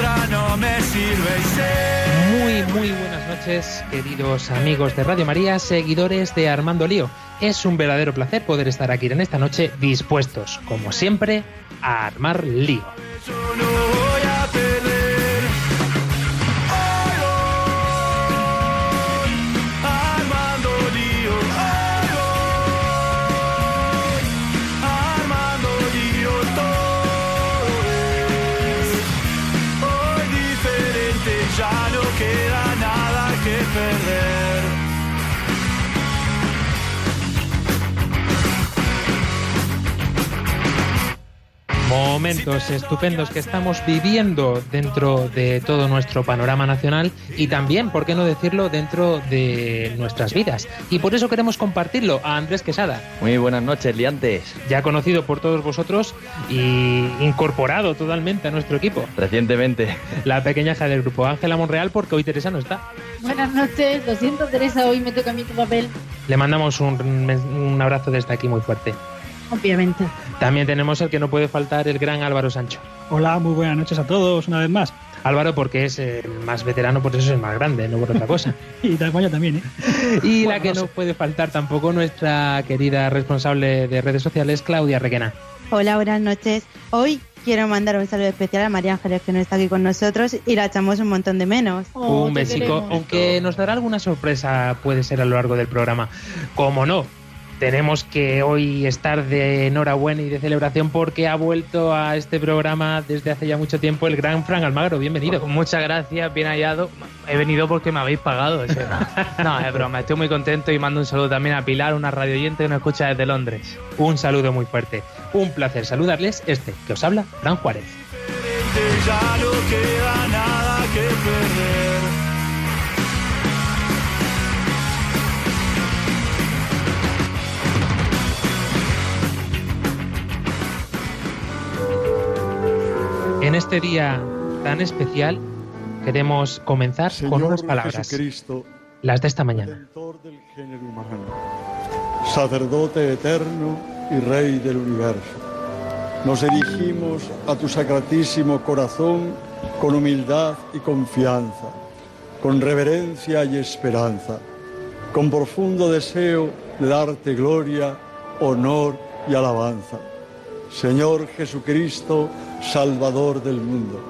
otra no me sirve y sé. Muy, muy buenas noches, queridos amigos de Radio María, seguidores de Armando Lío. Es un verdadero placer poder estar aquí en esta noche dispuestos, como siempre, a armar lío. Momentos estupendos que estamos viviendo dentro de todo nuestro panorama nacional y también, por qué no decirlo, dentro de nuestras vidas. Y por eso queremos compartirlo a Andrés Quesada, Muy buenas noches, liantes. ya conocido por todos vosotros y incorporado totalmente a nuestro equipo. Recientemente. La pequeña hija del grupo Ángela Monreal, porque hoy Teresa no está. Buenas noches, lo siento Teresa, hoy me toca a mí tu papel, Le mandamos un, un abrazo desde aquí muy fuerte. Obviamente. También tenemos el que no puede faltar, el gran Álvaro Sancho. Hola, muy buenas noches a todos una vez más. Álvaro porque es el más veterano, por eso es el más grande, no por otra cosa. Y España también, ¿eh? Y Bueno, la que no puede faltar tampoco, nuestra querida responsable de redes sociales, Claudia Requena. Hola, buenas noches. Hoy quiero mandar un saludo especial a María Ángeles, que no está aquí con nosotros, y la echamos un montón de menos. Oh, un besico, aunque nos dará alguna sorpresa, puede ser a lo largo del programa. Como no, tenemos que hoy estar de enhorabuena y de celebración porque ha vuelto a este programa desde hace ya mucho tiempo el gran Fran Almagro. Bienvenido. Muchas gracias, bien hallado. He venido porque me habéis pagado. o sea, no, es broma, estoy muy contento y mando un saludo también a Pilar, una radio oyente que nos escucha desde Londres. Un saludo muy fuerte. Un placer saludarles. Este que os habla, Fran Juárez. Ya no queda nada que perder. En este día tan especial queremos comenzar con unas palabras, Jesucristo, las de esta mañana. Del género humano, sacerdote eterno y rey del universo. Nos dirigimos a tu sacratísimo corazón con humildad y confianza, con reverencia y esperanza, con profundo deseo de darte gloria, honor y alabanza. Señor Jesucristo, Salvador del mundo.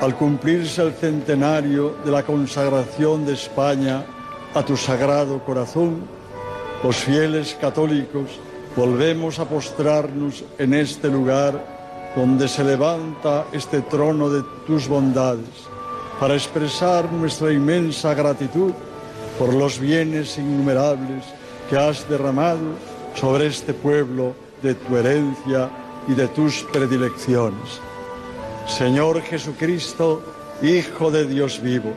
Al cumplirse el centenario de la consagración de España a tu sagrado corazón, los fieles católicos volvemos a postrarnos en este lugar donde se levanta este trono de tus bondades, para expresar nuestra inmensa gratitud por los bienes innumerables que has derramado sobre este pueblo de tu herencia y de tus predilecciones. Señor Jesucristo, Hijo de Dios vivo,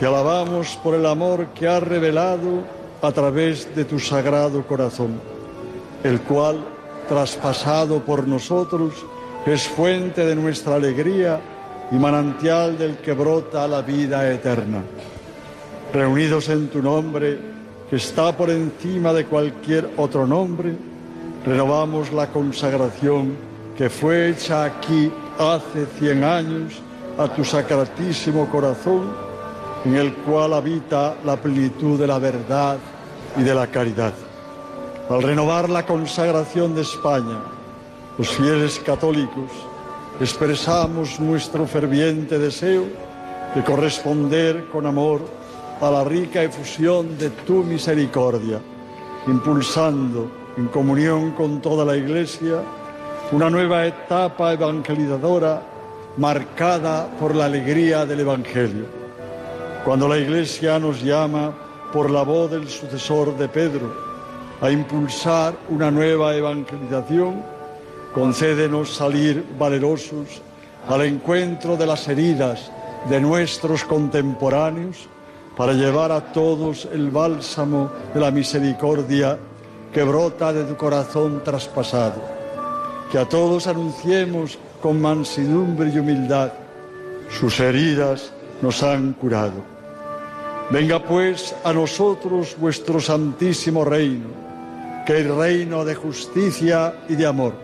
te alabamos por el amor que has revelado a través de tu sagrado corazón, el cual, traspasado por nosotros, es fuente de nuestra alegría y manantial del que brota la vida eterna. Reunidos en tu nombre, que está por encima de cualquier otro nombre, renovamos la consagración que fue hecha aquí hace cien años a tu sacratísimo corazón, en el cual habita la plenitud de la verdad y de la caridad. Al renovar la consagración de España, los fieles católicos expresamos nuestro ferviente deseo de corresponder con amor a la rica efusión de tu misericordia, impulsando en comunión con toda la Iglesia una nueva etapa evangelizadora marcada por la alegría del Evangelio. Cuando la Iglesia nos llama por la voz del sucesor de Pedro a impulsar una nueva evangelización, concédenos salir valerosos al encuentro de las heridas de nuestros contemporáneos para llevar a todos el bálsamo de la misericordia que brota de tu corazón traspasado. Que a todos anunciemos con mansedumbre y humildad, sus heridas nos han curado. Venga pues a nosotros vuestro santísimo reino, que es reino de justicia y de amor.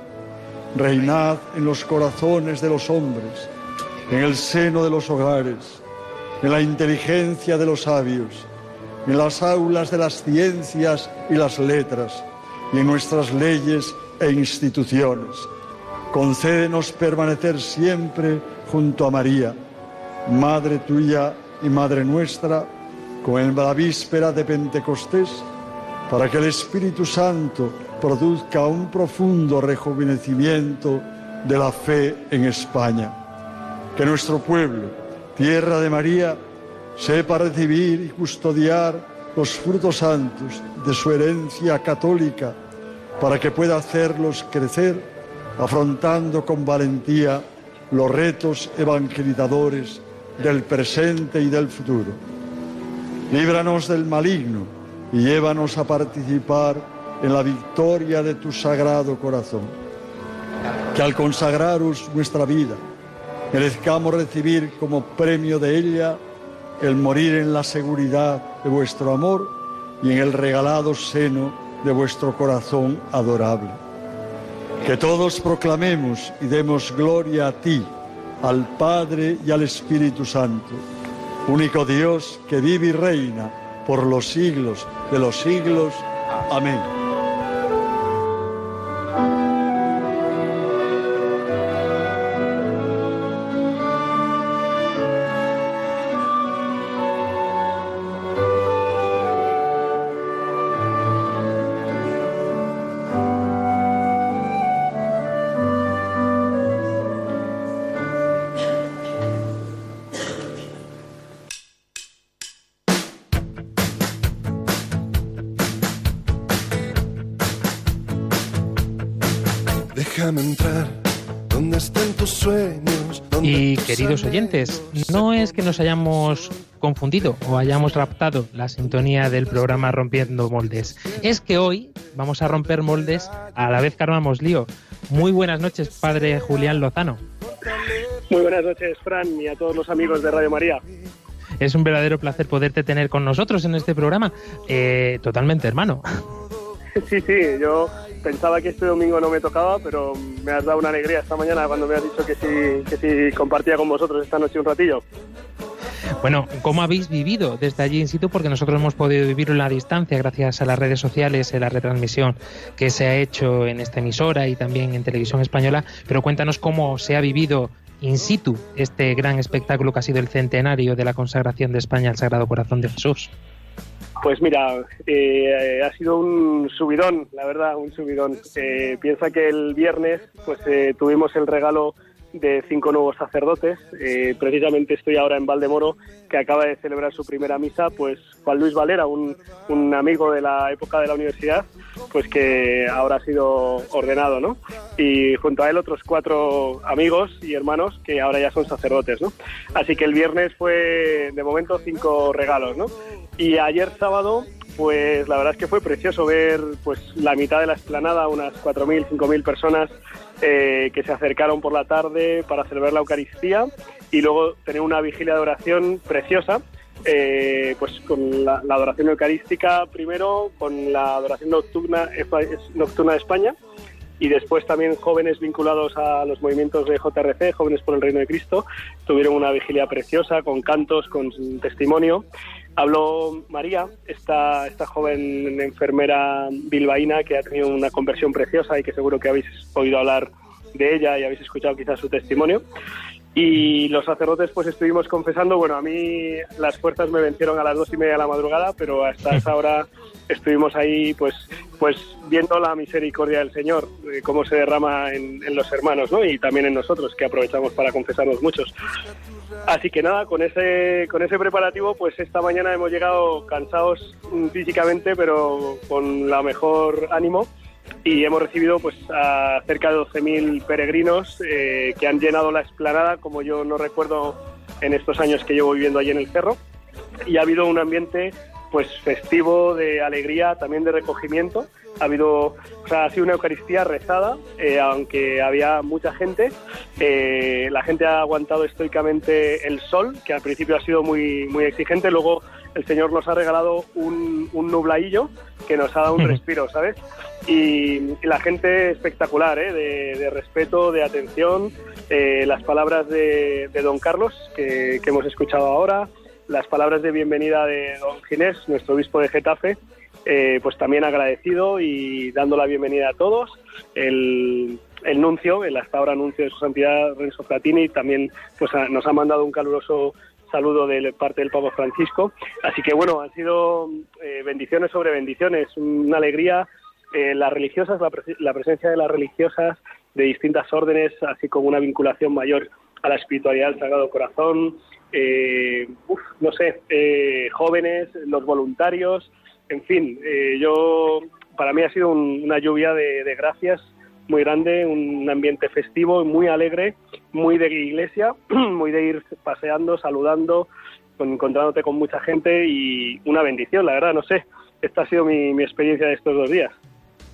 Reinad en los corazones de los hombres, en el seno de los hogares, en la inteligencia de los sabios, en las aulas de las ciencias y las letras, y en nuestras leyes e instituciones. Concédenos permanecer siempre junto a María, Madre tuya y Madre nuestra, con la víspera de Pentecostés, para que el Espíritu Santo produzca un profundo rejuvenecimiento de la fe en España. Que nuestro pueblo, tierra de María, sepa recibir y custodiar los frutos santos de su herencia católica para que pueda hacerlos crecer afrontando con valentía los retos evangelizadores del presente y del futuro. Líbranos del maligno y llévanos a participar en la victoria de tu sagrado corazón. Que al consagraros nuestra vida, merezcamos recibir como premio de ella el morir en la seguridad de vuestro amor y en el regalado seno de vuestro corazón adorable. Que todos proclamemos y demos gloria a ti, al Padre y al Espíritu Santo, único Dios que vive y reina por los siglos de los siglos. Amén. Queridos oyentes, no es que nos hayamos confundido o hayamos raptado la sintonía del programa Rompiendo Moldes. Es que hoy vamos a romper moldes a la vez que armamos lío. Muy buenas noches, padre Julián Lozano. Muy buenas noches, Fran, y a todos los amigos de Radio María. Es un verdadero placer poderte tener con nosotros en este programa. Eh, totalmente, hermano. Sí, sí, yo pensaba que este domingo no me tocaba, pero me has dado una alegría esta mañana cuando me has dicho que sí, que sí compartía con vosotros esta noche un ratillo. Bueno, ¿cómo habéis vivido desde allí in situ? Porque nosotros hemos podido vivirlo en la distancia gracias a las redes sociales, en la retransmisión que se ha hecho en esta emisora y también en televisión española. Pero cuéntanos cómo se ha vivido in situ este gran espectáculo que ha sido el centenario de la consagración de España al Sagrado Corazón de Jesús. Pues mira, eh, ha sido un subidón, la verdad, un subidón. Eh, piensa que el viernes pues eh, tuvimos el regalo de cinco nuevos sacerdotes. Eh, precisamente estoy ahora en Valdemoro, que acaba de celebrar su primera misa, pues Juan Luis Valera, un, un amigo de la época de la universidad, pues que ahora ha sido ordenado, ¿no? Y junto a él otros cuatro amigos y hermanos que ahora ya son sacerdotes, ¿no? Así que el viernes fue, de momento, cinco regalos, ¿no? Y ayer sábado pues la verdad es que fue precioso ver pues la mitad de la explanada, unas 4.000, 5.000 personas eh, que se acercaron por la tarde para celebrar la Eucaristía y luego tener una vigilia de oración preciosa. eh, pues con la, la adoración eucarística primero, con la adoración nocturna, nocturna de España y después también jóvenes vinculados a los movimientos de JRC, Jóvenes por el Reino de Cristo, tuvieron una vigilia preciosa con cantos, con testimonio. Habló María, esta, esta joven enfermera bilbaína que ha tenido una conversión preciosa y que seguro que habéis oído hablar de ella y habéis escuchado quizás su testimonio. Y los sacerdotes pues estuvimos confesando, bueno, a mí las fuerzas me vencieron a las dos y media de la madrugada, pero hasta esa hora estuvimos ahí pues pues viendo la misericordia del Señor, eh, cómo se derrama en, en los hermanos, ¿no? Y también en nosotros, que aprovechamos para confesarnos muchos. Así que nada, con ese, con ese preparativo, pues esta mañana hemos llegado cansados mm, físicamente, pero con la mejor ánimo. Y hemos recibido pues a cerca de 12.000 peregrinos eh, que han llenado la explanada, como yo no recuerdo en estos años que llevo viviendo allí en el cerro y ha habido un ambiente pues festivo, de alegría, también de recogimiento. Ha habido, o sea, ha sido una Eucaristía rezada, eh, aunque había mucha gente. Eh, la gente ha aguantado estoicamente el sol, que al principio ha sido muy, muy exigente. Luego el Señor nos ha regalado un, un nublaillo que nos ha dado un respiro, ¿sabes? Y, y la gente espectacular, ¿eh? de, de respeto, de atención. Eh, las palabras de, de don Carlos, que, que hemos escuchado ahora, las palabras de bienvenida de don Ginés, nuestro obispo de Getafe, eh, pues también agradecido y dando la bienvenida a todos. El, el nuncio, el hasta ahora nuncio de su santidad Renzo Fratini, también pues, a- nos ha mandado un caluroso saludo de parte del Papa Francisco. Así que bueno, han sido eh, bendiciones sobre bendiciones, una alegría. Eh, las religiosas, la, la presencia de las religiosas de distintas órdenes, así como una vinculación mayor a la espiritualidad del Sagrado Corazón, eh, uf, no sé, eh, jóvenes, los voluntarios, en fin, eh, yo para mí ha sido un- una lluvia de, gracias muy grande, un ambiente festivo, muy alegre, muy de iglesia, muy de ir paseando, saludando, con- encontrándote con mucha gente y una bendición, la verdad, no sé. Esta ha sido mi, mi experiencia de estos dos días.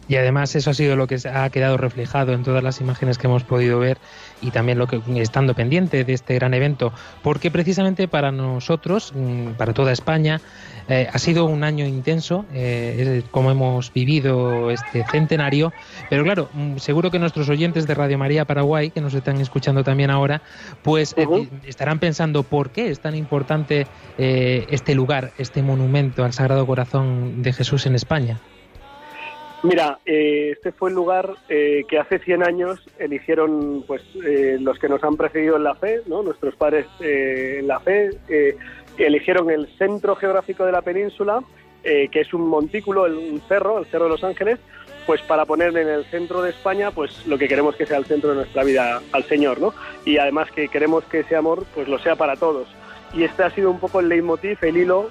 Y además eso ha sido lo que ha quedado reflejado en todas las imágenes que hemos podido ver y también lo que estando pendiente de este gran evento, porque precisamente para nosotros, mm, para toda España, eh, ha sido un año intenso, eh, como hemos vivido este centenario, pero claro, mm, seguro que nuestros oyentes de Radio María Paraguay, que nos están escuchando también ahora, pues eh, estarán pensando por qué es tan importante este lugar, este monumento al Sagrado Corazón de Jesús en España. Mira, eh, este fue el lugar eh, que hace 100 años eligieron pues eh, los que nos han precedido en la fe, ¿no? nuestros padres en la fe, eligieron el centro geográfico de la península, que es un montículo, un cerro, el Cerro de los Ángeles, pues para poner en el centro de España pues lo que queremos que sea el centro de nuestra vida al Señor, ¿no? Y además que queremos que ese amor pues lo sea para todos. Y este ha sido un poco el leitmotiv, el hilo,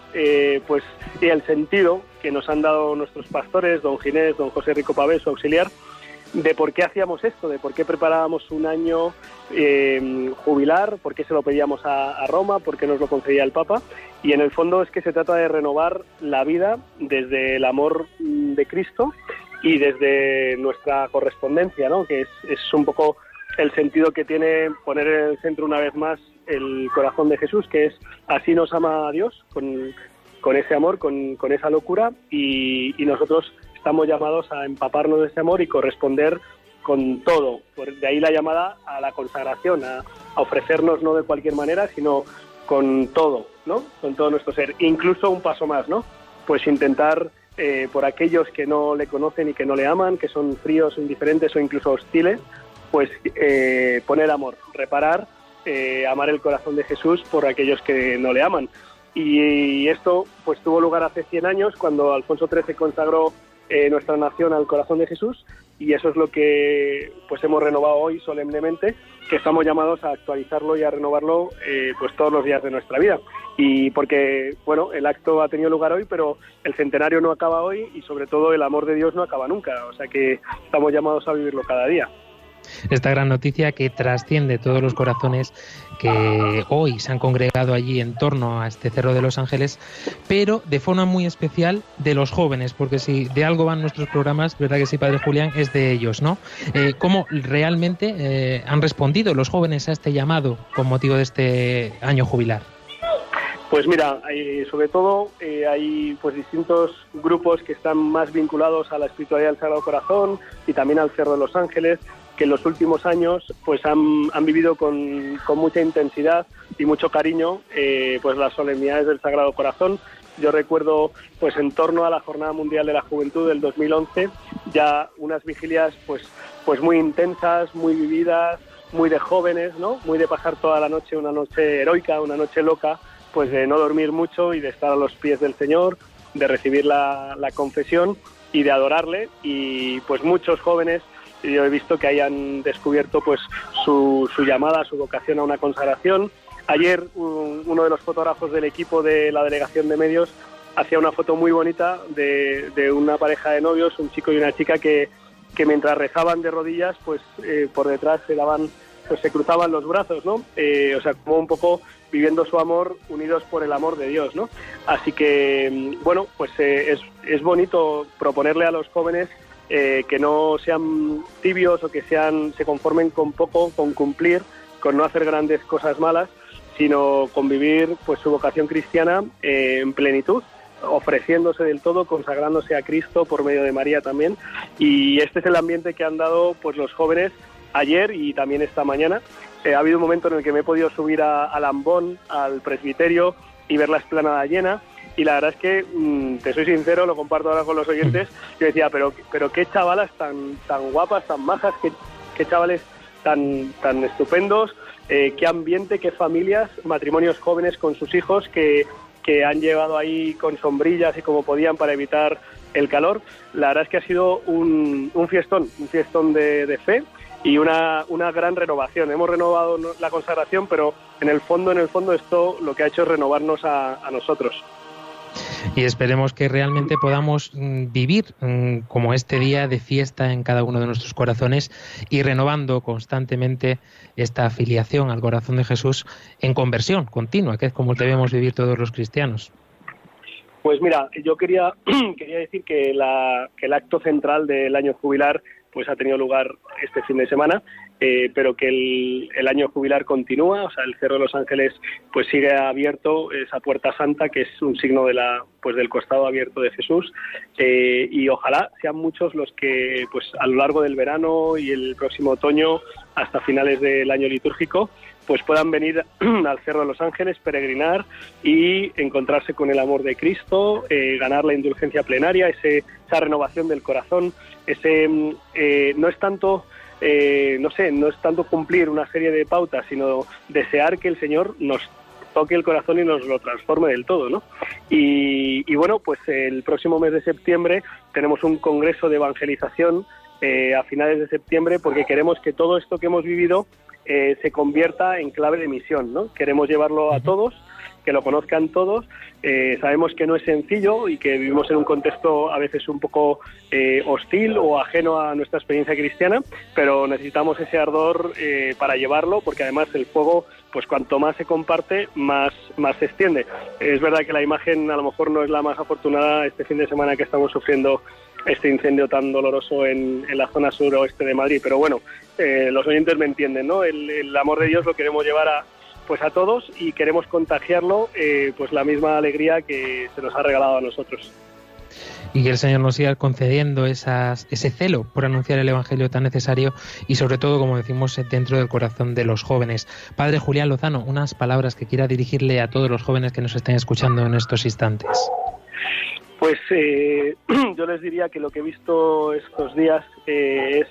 pues y el sentido que nos han dado nuestros pastores, don Ginés, don José Rico Pavés, su auxiliar, de por qué hacíamos esto, de por qué preparábamos un año eh, jubilar, por qué se lo pedíamos a, Roma, por qué nos lo concedía el Papa. Y en el fondo es que se trata de renovar la vida desde el amor mm, de Cristo y desde nuestra correspondencia, ¿no? que es, es un poco el sentido que tiene poner en el centro una vez más el corazón de Jesús, que es así nos ama a Dios, con, con ese amor, con, con esa locura, y, nosotros estamos llamados a empaparnos de ese amor y corresponder con todo. De ahí la llamada a la consagración, a, a ofrecernos no de cualquier manera, sino con todo, ¿no? Con todo nuestro ser. Incluso un paso más, ¿no? Pues intentar eh, por aquellos que no le conocen y que no le aman, que son fríos, indiferentes o incluso hostiles, pues eh, poner amor, reparar, eh, amar el corazón de Jesús por aquellos que no le aman. Y, esto pues tuvo lugar hace 100 años cuando Alfonso XIII consagró eh, nuestra nación al corazón de Jesús y eso es lo que pues hemos renovado hoy solemnemente, que estamos llamados a actualizarlo y a renovarlo eh, pues todos los días de nuestra vida. Y porque bueno, el acto ha tenido lugar hoy, pero el centenario no acaba hoy y sobre todo el amor de Dios no acaba nunca, o sea que estamos llamados a vivirlo cada día. Esta gran noticia que trasciende todos los corazones que hoy se han congregado allí en torno a este Cerro de los Ángeles, pero de forma muy especial de los jóvenes, porque si de algo van nuestros programas, verdad que sí, Padre Julián, es de ellos, ¿no? Eh, ¿Cómo realmente eh, han respondido los jóvenes a este llamado con motivo de este año jubilar? Pues mira, hay- sobre todo eh, hay pues distintos grupos que están más vinculados a la espiritualidad del Sagrado Corazón y también al Cerro de los Ángeles, que en los últimos años pues han, han vivido con, con mucha intensidad y mucho cariño eh, pues las solemnidades del Sagrado Corazón. Yo recuerdo pues en torno a la Jornada Mundial de la Juventud del 2011 ya unas vigilias pues pues muy intensas, muy vividas, muy de jóvenes, ¿no? Muy de pasar toda la noche una noche heroica, una noche loca, pues de no dormir mucho y de estar a los pies del Señor, de recibir la, la confesión y de adorarle y pues muchos jóvenes yo he visto que hayan descubierto pues su, su llamada, su vocación a una consagración. Ayer un- uno de los fotógrafos del equipo de la delegación de medios hacía una foto muy bonita de, de una pareja de novios, un chico y una chica que, que mientras rezaban de rodillas, pues eh, por detrás se daban, pues se cruzaban los brazos, ¿no? Eh, o sea, como un poco viviendo su amor unidos por el amor de Dios, ¿no? Así que, mm, bueno, pues eh, es, es bonito proponerle a los jóvenes eh, que no sean tibios o que sean se conformen con poco, con cumplir, con no hacer grandes cosas malas, sino con vivir pues su vocación cristiana eh, en plenitud ofreciéndose del todo, consagrándose a Cristo por medio de María también. Y este es el ambiente que han dado pues los jóvenes ayer y también esta mañana. Eh, ha habido un momento en el que me he podido subir a, a al presbiterio, y ver la esplanada llena. Y la verdad es que, mm, te soy sincero, lo comparto ahora con los oyentes, yo decía, pero, pero qué chavalas tan, tan guapas, tan majas, qué, chavales tan, tan estupendos, eh, qué ambiente, qué familias, matrimonios jóvenes con sus hijos que, que han llevado ahí con sombrillas y como podían para evitar el calor. La verdad es que ha sido un, un fiestón, un fiestón de, de fe y una, una gran renovación. Hemos renovado no- la consagración, pero en el fondo, en el fondo, esto lo que ha hecho es renovarnos a nosotros. Y esperemos que realmente podamos mm, vivir mm, como este día de fiesta en cada uno de nuestros corazones y renovando constantemente esta afiliación al corazón de Jesús en conversión continua, que es como debemos vivir todos los cristianos. Pues mira, yo quería, quería decir que, la, que el acto central del año jubilar pues ha tenido lugar este fin de semana, eh, pero que el, año jubilar continúa, o sea, el Cerro de los Ángeles pues sigue abierto esa puerta santa que es un signo de la pues del costado abierto de Jesús eh, y ojalá sean muchos los que pues a lo largo del verano y el próximo otoño hasta finales del año litúrgico pues puedan venir al Cerro de los Ángeles, peregrinar y encontrarse con el amor de Cristo, eh, ganar la indulgencia plenaria, ese, esa renovación del corazón, ese mm, no es tanto eh, no sé, no es tanto cumplir una serie de pautas, sino desear que el Señor nos toque el corazón y nos lo transforme del todo, ¿no? Y, y bueno, pues el próximo mes de septiembre tenemos un congreso de evangelización eh, a finales de septiembre porque queremos que todo esto que hemos vivido eh, se convierta en clave de misión, ¿no? Queremos llevarlo a todos, que lo conozcan todos. Eh, sabemos que no es sencillo y que vivimos en un contexto a veces un poco eh, hostil o ajeno a nuestra experiencia cristiana, pero necesitamos ese ardor eh, para llevarlo, porque además el fuego, pues cuanto más se comparte, más, más se extiende. Es verdad que la imagen a lo mejor no es la más afortunada este fin de semana que estamos sufriendo este incendio tan doloroso en, en la zona suroeste de Madrid, pero bueno, eh, los oyentes me entienden, ¿no? El, el amor de Dios lo queremos llevar a pues a todos y queremos contagiarlo eh, pues la misma alegría que se nos ha regalado a nosotros. y que el Señor nos siga concediendo esas, ese celo por anunciar el Evangelio tan necesario y sobre todo, como decimos, dentro del corazón de los jóvenes. Padre Julián Lozano, unas palabras que quiera dirigirle a todos los jóvenes que nos estén escuchando en estos instantes. Pues eh, yo les diría que lo que he visto estos días eh, es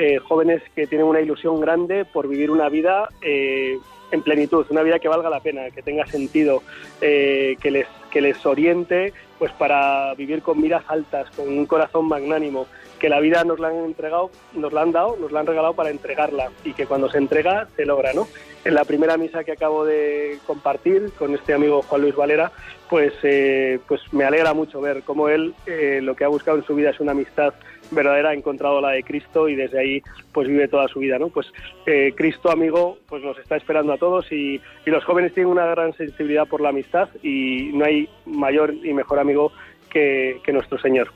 eh, jóvenes que tienen una ilusión grande por vivir una vida eh, en plenitud, una vida que valga la pena, que tenga sentido, eh, que les que les oriente pues para vivir con miras altas, con un corazón magnánimo, que la vida nos la han entregado, nos la han dado, nos la han regalado para entregarla y que cuando se entrega se logra, ¿no? En la primera misa que acabo de compartir con este amigo Juan Luis Valera, pues eh, pues me alegra mucho ver cómo él eh, lo que ha buscado en su vida es una amistad verdadera, ha encontrado la de Cristo y desde ahí pues vive toda su vida, ¿no? Pues eh, Cristo amigo pues nos está esperando a todos y, los jóvenes tienen una gran sensibilidad por la amistad y no hay mayor y mejor amigo que, que nuestro Señor.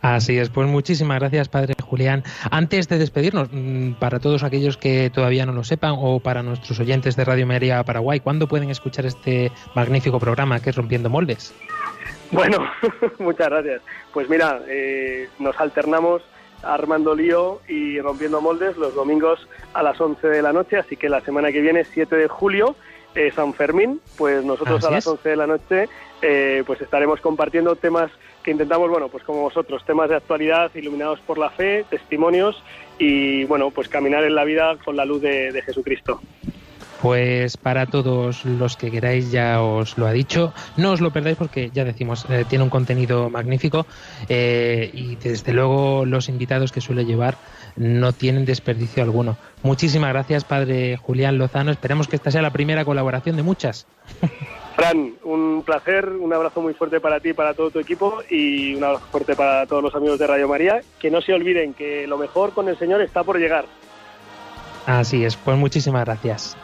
Así es, pues muchísimas gracias, Padre Julián. Antes de despedirnos, mm, para todos aquellos que todavía no lo sepan o para nuestros oyentes de Radio María Paraguay, ¿cuándo pueden escuchar este magnífico programa que es Rompiendo Moldes? Bueno, muchas gracias. Pues mira, eh, nos alternamos armando lío y rompiendo moldes los domingos a las 11 de la noche, así que la semana que viene, 7 de julio, eh, San Fermín, pues nosotros Así a las es. 11 de la noche eh, pues estaremos compartiendo temas que intentamos, bueno, pues como vosotros, temas de actualidad iluminados por la fe, testimonios y bueno, pues caminar en la vida con la luz de, de Jesucristo. Pues para todos los que queráis, ya os lo ha dicho, no os lo perdáis porque ya decimos, eh, tiene un contenido magnífico eh, y desde luego los invitados que suele llevar no tienen desperdicio alguno. Muchísimas gracias, Padre Julián Lozano. Esperemos que esta sea la primera colaboración de muchas. Fran, un placer, un abrazo muy fuerte para ti y para todo tu equipo y un abrazo fuerte para todos los amigos de Radio María. Que no se olviden que lo mejor con el Señor está por llegar. Así es, pues muchísimas gracias.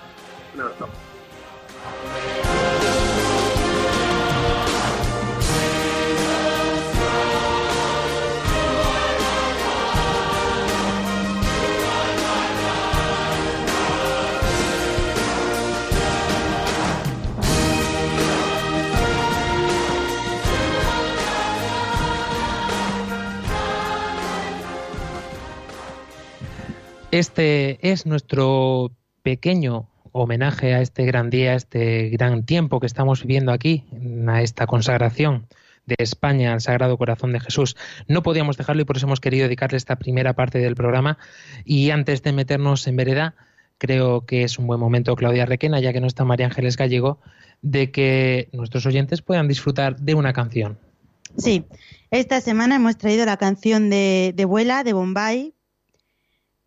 Este es nuestro pequeño homenaje a este gran día, a este gran tiempo que estamos viviendo aquí, a esta consagración de España al Sagrado Corazón de Jesús. No podíamos dejarlo y por eso hemos querido dedicarle esta primera parte del programa. Y antes de meternos en vereda, creo que es un buen momento, Claudia Requena, ya que no está María Ángeles Gallego, de que nuestros oyentes puedan disfrutar de una canción. Sí, esta semana hemos traído la canción de, de Vuela, de Bombay,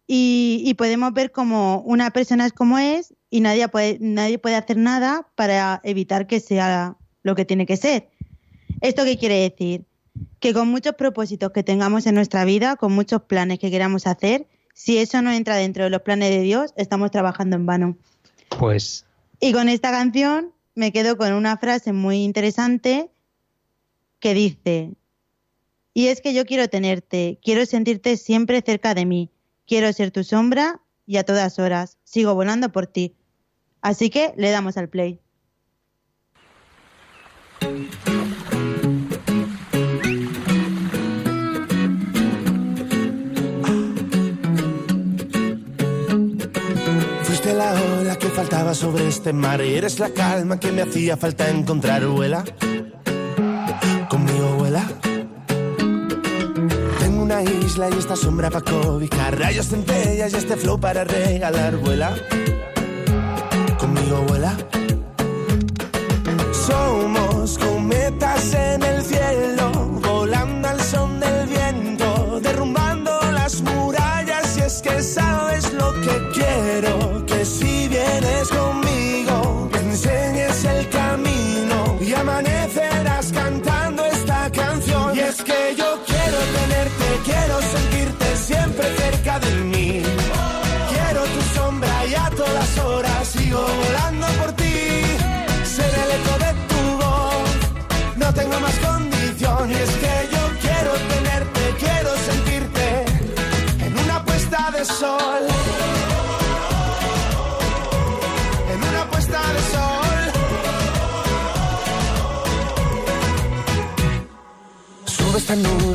y, y podemos ver como una persona es como es y nadie puede, nadie puede hacer nada para evitar que sea lo que tiene que ser. ¿Esto qué quiere decir? Que con muchos propósitos que tengamos en nuestra vida, con muchos planes que queramos hacer, si eso no entra dentro de los planes de Dios, estamos trabajando en vano. Pues Y con esta canción me quedo con una frase muy interesante que dice, y es que yo quiero tenerte, quiero sentirte siempre cerca de mí, quiero ser tu sombra y a todas horas, sigo volando por ti. Así que le damos al play. Fuiste la ola que faltaba sobre este mar y eres la calma que me hacía falta encontrar, vuela. Isla y esta sombra para cobijar, rayos, centellas y este flow para regalar, vuela. Conmigo vuela. Somos cometas en el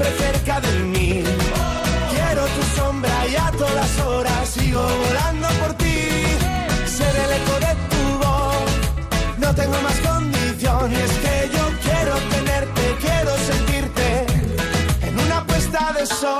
siempre cerca de mí. Quiero tu sombra y a todas horas sigo volando por ti. Ser el eco de tu voz, no tengo más condición. Y es que yo quiero tenerte, quiero sentirte en una puesta de sol.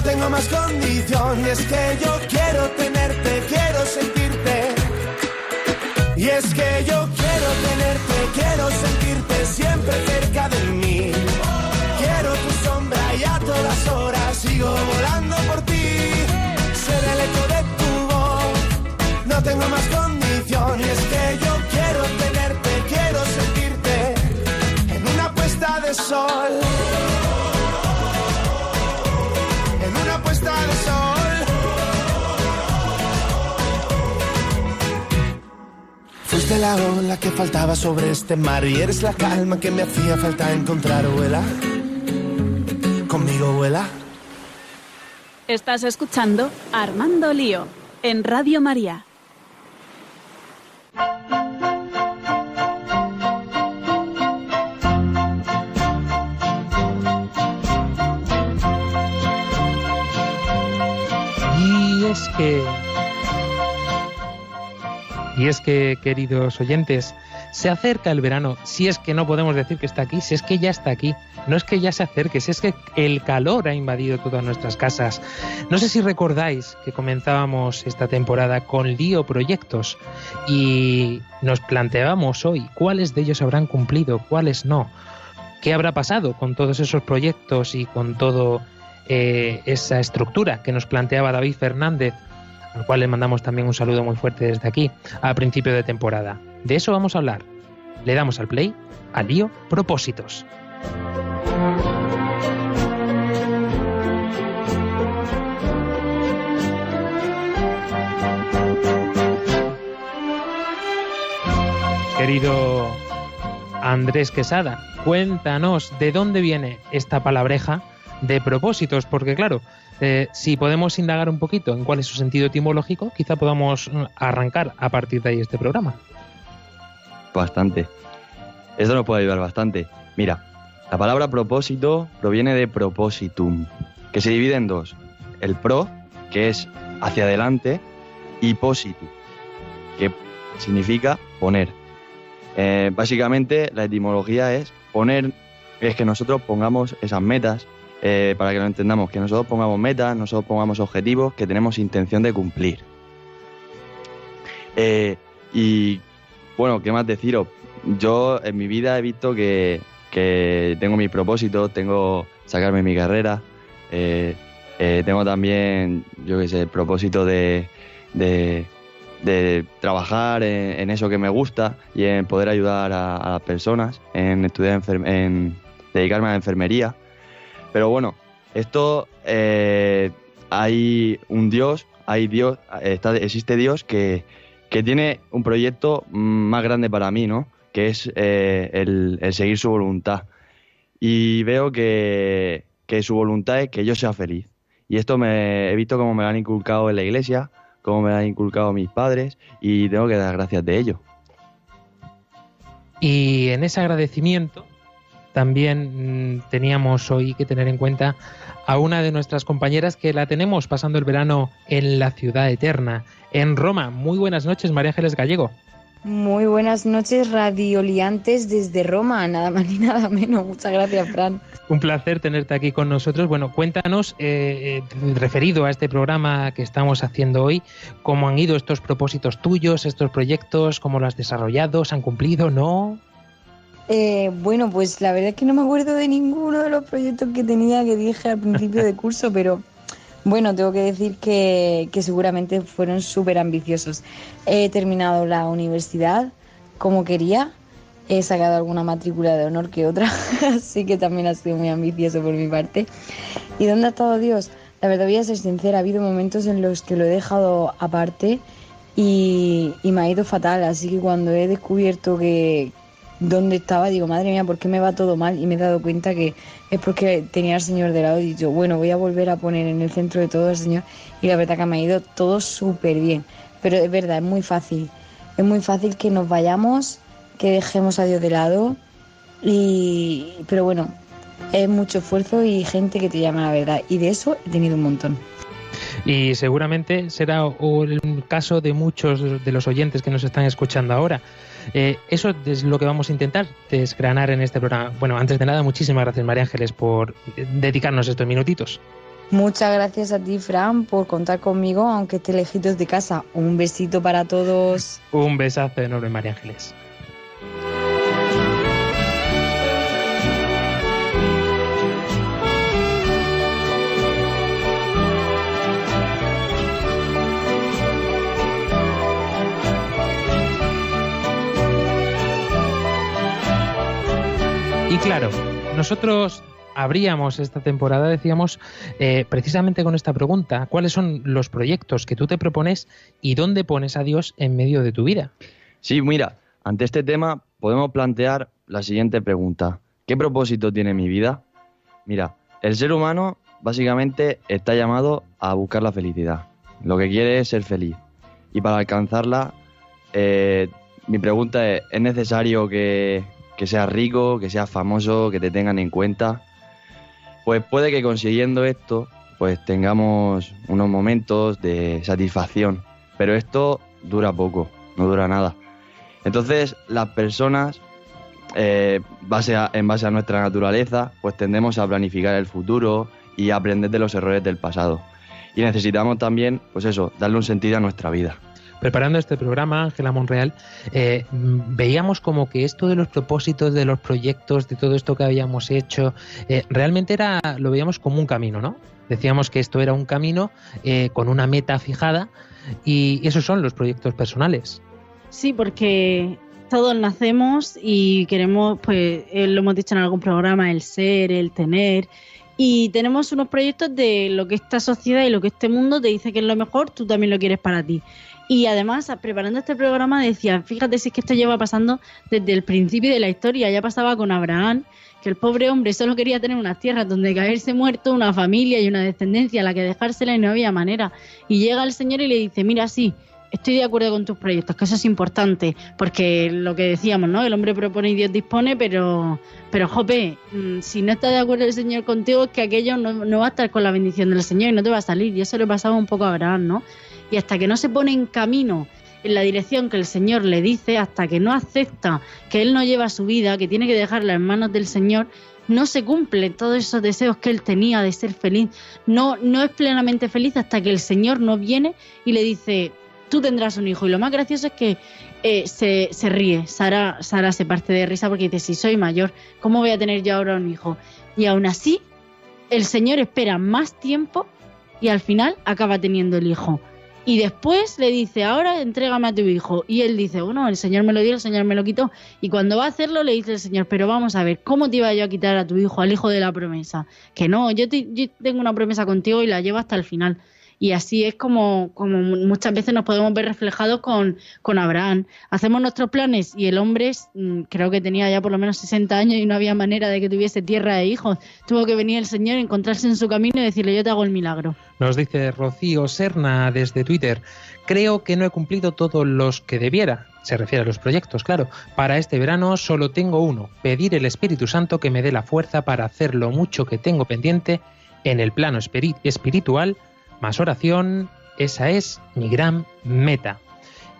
no tengo más condición. Y es que yo quiero tenerte, quiero sentirte. Y es que yo quiero tenerte, quiero sentirte siempre cerca de mí. Quiero tu sombra y a todas horas sigo volando por ti. Ser el eco de tu voz, no tengo más condición. Y es que yo quiero tenerte, quiero sentirte en una puesta de sol. Fuiste la ola que faltaba sobre este mar y eres la calma que me hacía falta encontrar, vuela. Conmigo vuela. Estás escuchando Armando Lío en Radio María. Y es que. Y es que, queridos oyentes, se acerca el verano, si es que no podemos decir que está aquí, si es que ya está aquí, no es que ya se acerque, si es que el calor ha invadido todas nuestras casas. No sé si recordáis que comenzábamos esta temporada con lío proyectos y nos planteábamos hoy cuáles de ellos habrán cumplido, cuáles no. ¿Qué habrá pasado con todos esos proyectos y con todo eh, esa estructura que nos planteaba David Fernández al cual le mandamos también un saludo muy fuerte desde aquí, a principio de temporada. De eso vamos a hablar. Le damos al play, al lío, propósitos. Querido Andrés Quesada, cuéntanos de dónde viene esta palabreja de propósitos, porque claro, eh, si podemos indagar un poquito en cuál es su sentido etimológico, quizá podamos mm, arrancar a partir de ahí este programa. Bastante. Esto nos puede ayudar bastante. Mira, la palabra propósito proviene de propositum, que se divide en dos. El pro, que es hacia adelante, y positu, que significa poner. Eh, básicamente la etimología es poner, es que nosotros pongamos esas metas, eh, para que lo entendamos, que nosotros pongamos metas, nosotros pongamos objetivos que tenemos intención de cumplir. Eh, y bueno, ¿qué más deciros? Yo en mi vida he visto que, que tengo mis propósitos, tengo sacarme mi carrera, eh, tengo también, yo qué sé, el propósito de, de, trabajar en, eso que me gusta y en poder ayudar a, a las personas, en estudiar, en dedicarme a la enfermería. Pero bueno, esto eh, hay un Dios, hay Dios, está, existe Dios que, que, tiene un proyecto más grande para mí, ¿no? Que es eh, el, seguir su voluntad. Y veo que, que, su voluntad es que yo sea feliz. Y esto me he visto como me lo han inculcado en la iglesia, como me lo han inculcado mis padres, y tengo que dar gracias de ello. Y en ese agradecimiento también mm, teníamos hoy que tener en cuenta a una de nuestras compañeras que la tenemos pasando el verano en la ciudad eterna, en Roma. Muy buenas noches, María Ángeles Gallego. Muy buenas noches, radioliantes desde Roma, nada más ni nada menos. Muchas gracias, Fran. Un placer tenerte aquí con nosotros. Bueno, cuéntanos, eh, eh, referido a este programa que estamos haciendo hoy, cómo han ido estos propósitos tuyos, estos proyectos, cómo lo has desarrollado, se han cumplido, ¿no? Eh, bueno, pues la verdad es que no me acuerdo de ninguno de los proyectos que tenía que dije al principio de curso, pero bueno, tengo que decir que, seguramente fueron súper ambiciosos. He terminado la universidad como quería, he sacado alguna matrícula de honor que otra, así que también ha sido muy ambicioso por mi parte. ¿Y dónde ha estado Dios? La verdad voy a ser sincera, ha habido momentos en los que lo he dejado aparte y me ha ido fatal, así que cuando he descubierto que, dónde estaba, digo, madre mía, ¿por qué me va todo mal? Y me he dado cuenta que es porque tenía al Señor de lado y dicho, bueno, voy a volver a poner en el centro de todo al Señor. Y la verdad que me ha ido todo súper bien. Pero es verdad, es muy fácil. Es muy fácil que nos vayamos, que dejemos a Dios de lado. Y, pero bueno, es mucho esfuerzo y gente que te llama la verdad. Y de eso he tenido un montón. Y seguramente será el caso de muchos de los oyentes que nos están escuchando ahora. Eh, eso es lo que vamos a intentar desgranar en este programa. Bueno, antes de nada, muchísimas gracias María Ángeles por dedicarnos estos minutitos. Muchas gracias a ti, Fran, por contar conmigo, aunque esté lejitos de casa. Un besito para todos. Un besazo enorme, María Ángeles. Claro, nosotros abríamos esta temporada, decíamos, eh, precisamente con esta pregunta, ¿cuáles son los proyectos que tú te propones y dónde pones a Dios en medio de tu vida? Sí, mira, ante este tema podemos plantear la siguiente pregunta. ¿Qué propósito tiene mi vida? Mira, el ser humano básicamente está llamado a buscar la felicidad. Lo que quiere es ser feliz. Y para alcanzarla, eh, mi pregunta es, ¿es necesario que, que seas rico, que seas famoso, que te tengan en cuenta. Pues puede que consiguiendo esto, pues tengamos unos momentos de satisfacción, pero esto dura poco. no dura nada. Entonces, las personas, eh, en base a nuestra naturaleza, pues tendemos a planificar el futuro y aprender de los errores del pasado. Y necesitamos también, pues eso, darle un sentido a nuestra vida. Preparando este programa, Ángela Monreal, eh, veíamos como que esto de los propósitos, de los proyectos, de todo esto que habíamos hecho, eh, realmente era, lo veíamos como un camino, ¿no? Decíamos que esto era un camino eh, con una meta fijada y esos son los proyectos personales. Sí, porque todos nacemos y queremos, pues eh, lo hemos dicho en algún programa, el ser, el tener. Y tenemos unos proyectos de lo que esta sociedad y lo que este mundo te dice que es lo mejor, tú también lo quieres para ti. Y además, preparando este programa, decía, fíjate si es que esto lleva pasando desde el principio de la historia, ya pasaba con Abraham, que el pobre hombre solo quería tener unas tierras donde caerse muerto, una familia y una descendencia a la que dejársela y no había manera. Y llega el Señor y le dice, mira, sí, estoy de acuerdo con tus proyectos, que eso es importante, porque lo que decíamos, ¿no? El hombre propone y Dios dispone, pero, pero Jope, mm, si no está de acuerdo el Señor contigo, es que aquello no, no va a estar con la bendición del Señor y no te va a salir. Y eso le pasaba un poco a Abraham, ¿no? Y hasta que no se pone en camino en la dirección que el Señor le dice, hasta que no acepta que él no lleva su vida, que tiene que dejarla en manos del Señor, no se cumplen todos esos deseos que él tenía de ser feliz. No, no es plenamente feliz hasta que el Señor no viene y le dice, tú tendrás un hijo. Y lo más gracioso es que eh, se, ríe. Sara, Sara se parte de risa porque dice, si soy mayor, ¿cómo voy a tener yo ahora un hijo? Y aún así, el Señor espera más tiempo y al final acaba teniendo el hijo. Y después le dice, ahora entrégame a tu hijo. Y él dice, bueno, el Señor me lo dio, el Señor me lo quitó. Y cuando va a hacerlo le dice el Señor, pero vamos a ver, ¿cómo te iba yo a quitar a tu hijo, al hijo de la promesa? Que no, yo, yo tengo una promesa contigo y la llevo hasta el final. Y así es como, muchas veces nos podemos ver reflejados con, con Abraham. Hacemos nuestros planes y el hombre mm, creo que tenía ya por lo menos 60 años y no había manera de que tuviese tierra de hijos. Tuvo que venir el Señor, encontrarse en su camino y decirle yo te hago el milagro. Nos dice Rocío Serna desde Twitter. Creo que no he cumplido todos los que debiera. Se refiere a los proyectos, claro. Para este verano solo tengo uno. Pedir el Espíritu Santo que me dé la fuerza para hacer lo mucho que tengo pendiente en el plano espiri- espiritual, más oración. Esa es mi gran meta.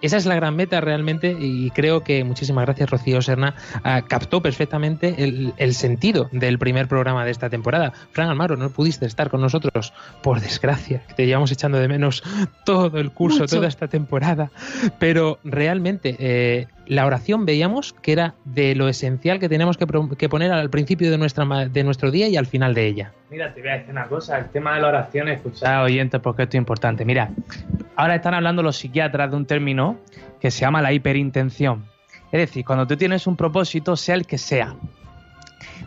Esa es la gran meta realmente y creo que muchísimas gracias Rocío Serna ah, captó perfectamente el, el sentido del primer programa de esta temporada. Fran Almaro, no pudiste estar con nosotros, por desgracia, que te llevamos echando de menos todo el curso, Mucho. toda esta temporada, pero realmente eh, la oración veíamos que era de lo esencial que tenemos que, poner al principio de, nuestra, de nuestro día y al final de ella. Mira, te voy a decir una cosa, el tema de la oración, escuchad oyentes porque esto es importante. Mira, ahora están hablando los psiquiatras de un término que se llama la hiperintención. Es decir, cuando tú tienes un propósito, sea el que sea,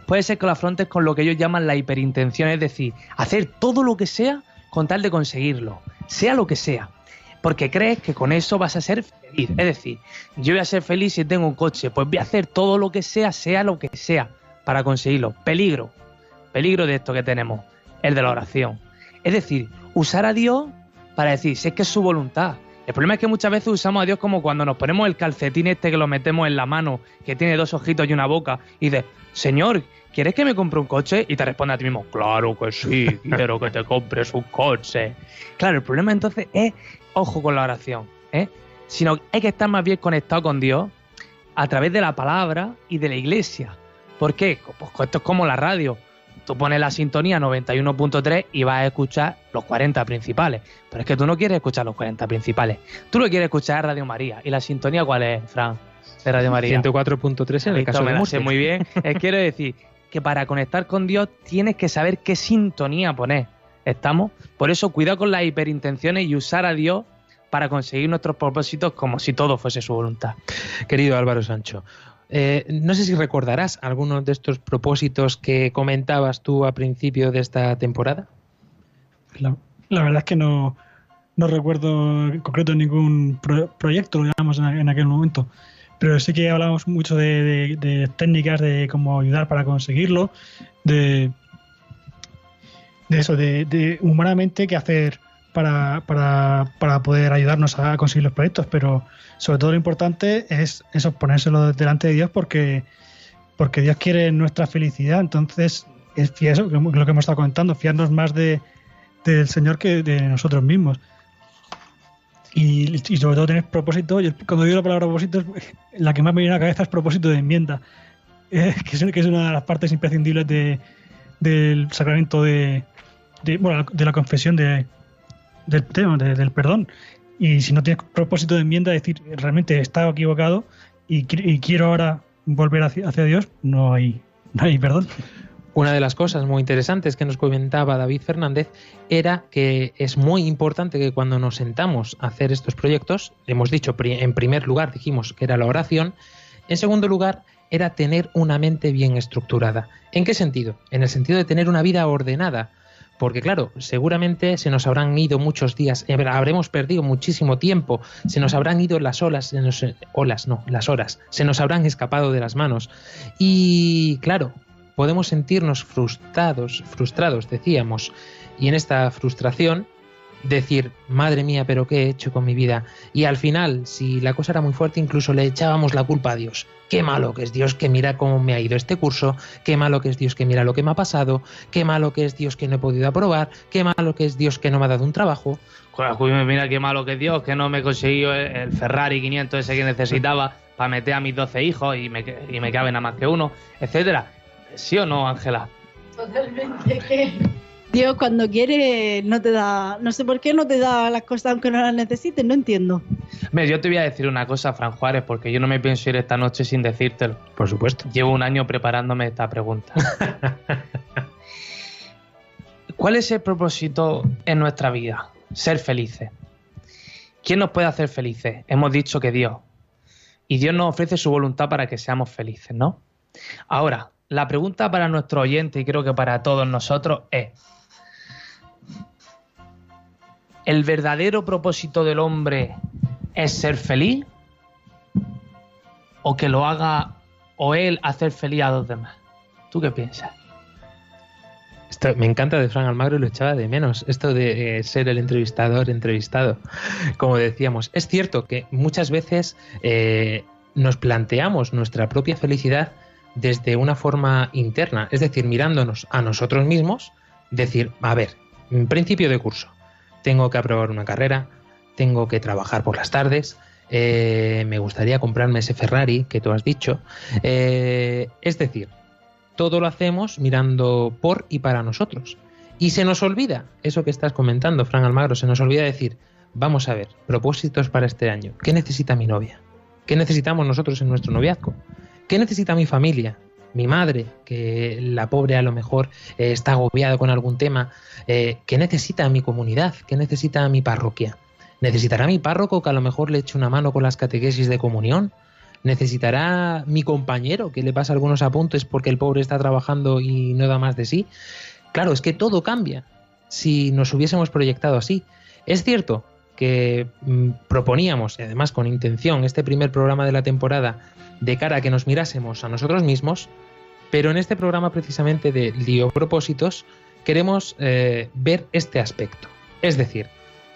puede ser que lo afrontes con lo que ellos llaman la hiperintención, es decir, hacer todo lo que sea con tal de conseguirlo, sea lo que sea, porque crees que con eso vas a ser feliz. Es decir, yo voy a ser feliz si tengo un coche, pues voy a hacer todo lo que sea, sea lo que sea, para conseguirlo. Peligro, peligro de esto que tenemos, el de la oración. Es decir, usar a Dios para decir, si es que es su voluntad. El problema es que muchas veces usamos a Dios como cuando nos ponemos el calcetín este que lo metemos en la mano, que tiene dos ojitos y una boca, y dices, Señor, ¿quieres que me compre un coche? Y te responde a ti mismo, claro que sí, quiero que te compres un coche. Claro, el problema entonces es, ojo con la oración, ¿eh? sino hay que estar más bien conectado con Dios a través de la palabra y de la iglesia. ¿Por qué? Pues esto es como la radio. Tú pones la sintonía 91.3 y vas a escuchar los 40 principales. Pero es que tú no quieres escuchar los 40 principales. Tú lo quieres escuchar Radio María. ¿Y la sintonía cuál es, Fran? De Radio María. 104.3 en el caso me de Murcia. muy bien. Quiero decir que para conectar con Dios tienes que saber qué sintonía poner. ¿Estamos? Por eso cuidado con las hiperintenciones y usar a Dios para conseguir nuestros propósitos como si todo fuese su voluntad. Querido Álvaro Sancho, eh, no sé si recordarás algunos de estos propósitos que comentabas tú a principio de esta temporada. La, la verdad es que no, no recuerdo en concreto ningún pro- proyecto, lo llamamos en, en aquel momento. Pero sí que hablábamos mucho de, de- de técnicas de cómo ayudar para conseguirlo, de, de eso, de, de humanamente qué hacer para, para, para poder ayudarnos a conseguir los proyectos. Pero sobre todo lo importante es eso, ponérselo delante de Dios porque, porque Dios quiere nuestra felicidad. Entonces, es eso, lo que hemos estado comentando, fiarnos más de, del Señor que de nosotros mismos. Y, y sobre todo tener propósito. Yo, cuando digo la palabra propósito, la que más me viene a la cabeza es propósito de enmienda, eh, que, es, que es una de las partes imprescindibles de, del sacramento de, de, bueno, de la confesión de, del tema, de- del perdón. Y si no tienes propósito de enmienda, decir realmente he equivocado y, qui- y quiero ahora volver hacia, hacia Dios, no hay, no hay perdón. Una de las cosas muy interesantes que nos comentaba David Fernández era que es muy importante que cuando nos sentamos a hacer estos proyectos, hemos dicho, en primer lugar dijimos que era la oración, en segundo lugar era tener una mente bien estructurada. ¿En qué sentido? En el sentido de tener una vida ordenada. Porque claro, seguramente se nos habrán ido muchos días, eh, habremos perdido muchísimo tiempo, se nos habrán ido las olas, se nos- olas, no, las horas, se nos habrán escapado de las manos. Y claro, podemos sentirnos frustrados, frustrados, decíamos, y en esta frustración decir, madre mía, pero ¿qué he hecho con mi vida? Y al final, si la cosa era muy fuerte, incluso le echábamos la culpa a Dios. Qué malo que es Dios que mira cómo me ha ido este curso, qué malo que es Dios que mira lo que me ha pasado, qué malo que es Dios que no he podido aprobar, qué malo que es Dios que no me ha dado un trabajo. Mira qué malo que es Dios, que no me he conseguido el el Ferrari 500 ese que necesitaba para meter a mis 12 hijos y me, y me cabe nada más que uno, etcétera. ¿Sí o no, Ángela? Totalmente. que Dios cuando quiere no te da, no sé por qué no te da las cosas aunque no las necesites, no entiendo. Mira, yo te voy a decir una cosa, Fran Juárez, porque yo no me pienso ir esta noche sin decírtelo. Por supuesto. Llevo un año preparándome esta pregunta. ¿Cuál es el propósito en nuestra vida? Ser felices. ¿Quién nos puede hacer felices? Hemos dicho que Dios. Y Dios nos ofrece su voluntad para que seamos felices, ¿no? Ahora, la pregunta para nuestro oyente y creo que para todos nosotros es, ¿el verdadero propósito del hombre es ser feliz? ¿O que lo haga o él hacer feliz a los demás? ¿Tú qué piensas? Esto me encanta de Fran Almagro y lo echaba de menos. Esto de eh, ser el entrevistador entrevistado. Como decíamos, es cierto que muchas veces eh, nos planteamos nuestra propia felicidad desde una forma interna, es decir, mirándonos a nosotros mismos, decir, a ver, en principio de curso, tengo que aprobar una carrera, tengo que trabajar por las tardes, eh, me gustaría comprarme ese Ferrari que tú has dicho. Eh, es decir, todo lo hacemos mirando por y para nosotros. Y se nos olvida, eso que estás comentando, Fran Almagro, se nos olvida decir, vamos a ver, propósitos para este año. ¿Qué necesita mi novia? ¿Qué necesitamos nosotros en nuestro noviazgo? ¿Qué necesita mi familia? Mi madre, que la pobre a lo mejor eh, está agobiada con algún tema. Eh, ¿Qué necesita mi comunidad? ¿Qué necesita mi parroquia? ¿Necesitará mi párroco que a lo mejor le eche una mano con las catequesis de comunión? ¿Necesitará mi compañero que le pasa algunos apuntes porque el pobre está trabajando y no da más de sí? Claro, es que todo cambia si nos hubiésemos proyectado así. Es cierto que mm, proponíamos, y además con intención, este primer programa de la temporada de cara a que nos mirásemos a nosotros mismos, pero en este programa precisamente de Lío Propósitos queremos eh, ver este aspecto. Es decir,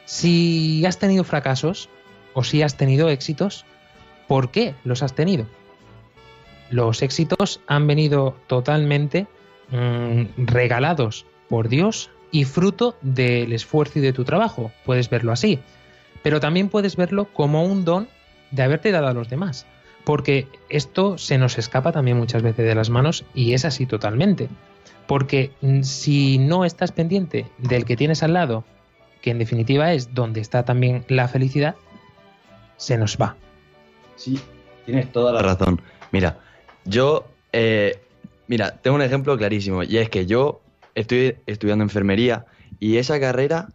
si has tenido fracasos o si has tenido éxitos, ¿por qué los has tenido? Los éxitos han venido totalmente mm, regalados por Dios y fruto del esfuerzo y de tu trabajo. Puedes verlo así. Pero también puedes verlo como un don de haberte dado a los demás. Porque esto se nos escapa también muchas veces de las manos y es así totalmente. Porque mm, si no estás pendiente del que tienes al lado, que en definitiva es donde está también la felicidad, se nos va. Sí, tienes toda la razón. Mira, yo, eh, mira, tengo un ejemplo clarísimo y es que yo estoy estudiando enfermería y esa carrera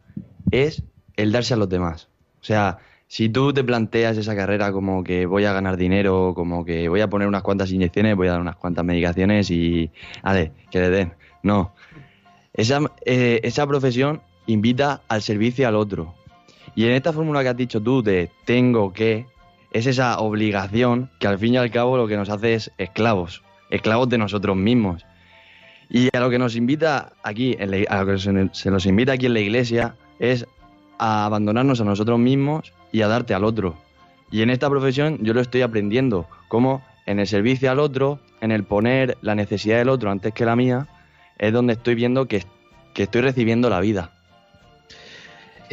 es el darse a los demás. O sea, si tú te planteas esa carrera como que voy a ganar dinero, como que voy a poner unas cuantas inyecciones, voy a dar unas cuantas medicaciones y, a ver, que le den. No. Esa, eh, esa profesión invita al servicio al otro. Y en esta fórmula que has dicho tú de tengo que, es esa obligación que al fin y al cabo lo que nos hace es esclavos, esclavos de nosotros mismos. Y a lo que nos invita aquí, a lo que se nos invita aquí en la iglesia es a abandonarnos a nosotros mismos y a darte al otro. Y en esta profesión yo lo estoy aprendiendo, como en el servicio al otro, en el poner la necesidad del otro antes que la mía, es donde estoy viendo que, que estoy recibiendo la vida.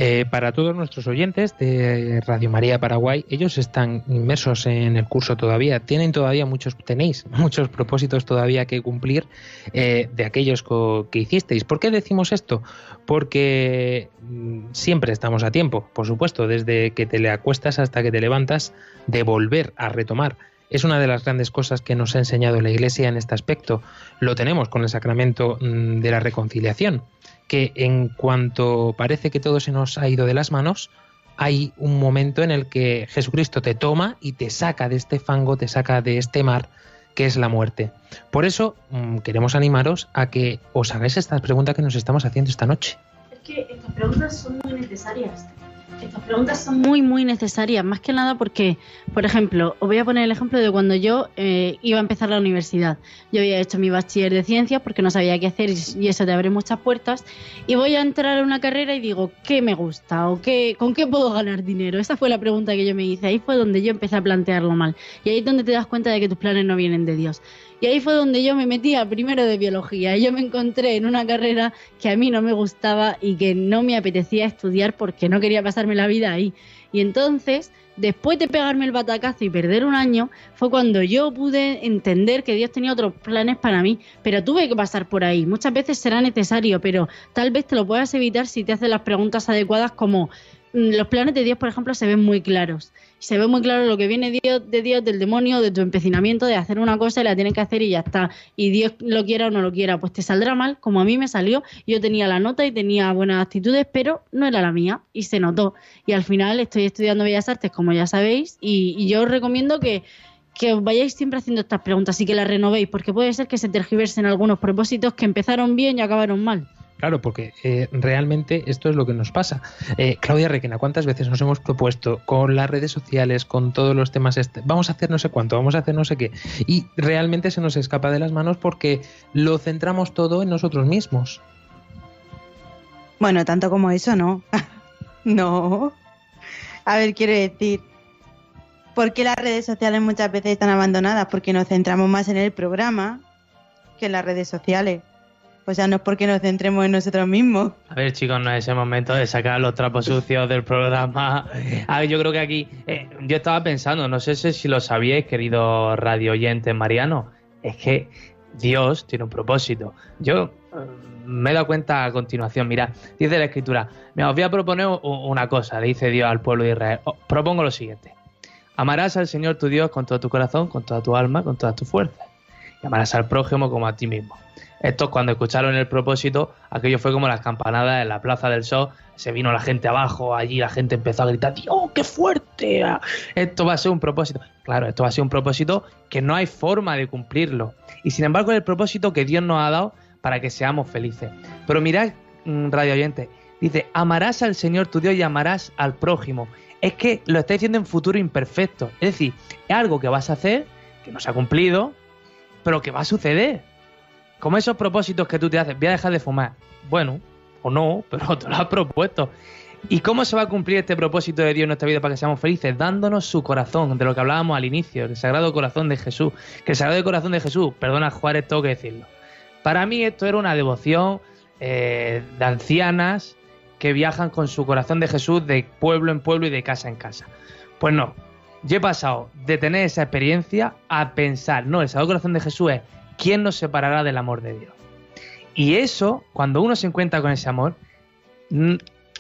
Eh, para todos nuestros oyentes de Radio María Paraguay, ellos están inmersos en el curso todavía, tienen todavía muchos, tenéis muchos propósitos todavía que cumplir eh, de aquellos que hicisteis. ¿Por qué decimos esto? Porque mm, siempre estamos a tiempo, por supuesto, desde que te le acuestas hasta que te levantas, de volver a retomar. Es una de las grandes cosas que nos ha enseñado la Iglesia en este aspecto. Lo tenemos con el sacramento mm, de la reconciliación que en cuanto parece que todo se nos ha ido de las manos, hay un momento en el que Jesucristo te toma y te saca de este fango, te saca de este mar que es la muerte. Por eso mm, queremos animaros a que os hagáis estas preguntas que nos estamos haciendo esta noche. Es que estas preguntas son muy necesarias. Estas preguntas son muy, muy necesarias, más que nada porque, por ejemplo, os voy a poner el ejemplo de cuando yo eh, iba a empezar la universidad. Yo había hecho mi bachiller de ciencias porque no sabía qué hacer y eso te abre muchas puertas. Y voy a entrar a una carrera y digo, ¿qué me gusta? ¿O qué, con qué puedo ganar dinero? Esa fue la pregunta que yo me hice. Ahí fue donde yo empecé a plantearlo mal. Y ahí es donde te das cuenta de que tus planes no vienen de Dios. Y ahí fue donde yo me metía primero de biología. Y yo me encontré en una carrera que a mí no me gustaba y que no me apetecía estudiar porque no quería pasarme la vida ahí. Y entonces, después de pegarme el batacazo y perder un año, fue cuando yo pude entender que Dios tenía otros planes para mí. Pero tuve que pasar por ahí. Muchas veces será necesario, pero tal vez te lo puedas evitar si te haces las preguntas adecuadas como los planes de Dios, por ejemplo, se ven muy claros se ve muy claro lo que viene Dios, de Dios, del demonio, de tu empecinamiento de hacer una cosa y la tienes que hacer y ya está. Y Dios lo quiera o no lo quiera, pues te saldrá mal, como a mí me salió. Yo tenía la nota y tenía buenas actitudes, pero no era la mía y se notó. Y al final estoy estudiando Bellas Artes, como ya sabéis, y, y yo os recomiendo que que os vayáis siempre haciendo estas preguntas y que las renovéis, porque puede ser que se tergiversen algunos propósitos que empezaron bien y acabaron mal. Claro, porque eh, realmente esto es lo que nos pasa. Eh, Claudia Requena, ¿cuántas veces nos hemos propuesto con las redes sociales, con todos los temas, este, vamos a hacer no sé cuánto, vamos a hacer no sé qué, y realmente se nos escapa de las manos porque lo centramos todo en nosotros mismos? Bueno, tanto como eso, no. no. A ver, quiero decir, ¿por qué las redes sociales muchas veces están abandonadas? Porque nos centramos más en el programa que en las redes sociales. O sea, no es porque nos centremos en nosotros mismos. A ver, chicos, no es ese momento de sacar los trapos sucios del programa. A ver, yo creo que aquí, eh, yo estaba pensando, no sé si lo sabíais, querido radio oyente Mariano, es que Dios tiene un propósito. Yo eh, me he dado cuenta a continuación, mira, dice la escritura, me os voy a proponer una cosa, dice Dios al pueblo de Israel. propongo lo siguiente. Amarás al Señor tu Dios con todo tu corazón, con toda tu alma, con todas tus fuerzas. Y amarás al prójimo como a ti mismo. Estos cuando escucharon el propósito, aquello fue como las campanadas en la Plaza del Sol, se vino la gente abajo, allí la gente empezó a gritar, ¡Dios, qué fuerte! Esto va a ser un propósito. Claro, esto va a ser un propósito que no hay forma de cumplirlo. Y sin embargo es el propósito que Dios nos ha dado para que seamos felices. Pero mirad, mm, radio oyente, dice, amarás al Señor tu Dios y amarás al prójimo. Es que lo está diciendo en futuro imperfecto. Es decir, es algo que vas a hacer, que no se ha cumplido, pero que va a suceder. Como esos propósitos que tú te haces, voy a dejar de fumar. Bueno, o no, pero te lo has propuesto. ¿Y cómo se va a cumplir este propósito de Dios en nuestra vida para que seamos felices? Dándonos su corazón, de lo que hablábamos al inicio, el Sagrado Corazón de Jesús. Que el Sagrado Corazón de Jesús, perdona Juárez, tengo que decirlo. Para mí esto era una devoción eh, de ancianas que viajan con su corazón de Jesús de pueblo en pueblo y de casa en casa. Pues no, yo he pasado de tener esa experiencia a pensar, no, el Sagrado Corazón de Jesús es ¿quién nos separará del amor de Dios? Y eso, cuando uno se encuentra con ese amor,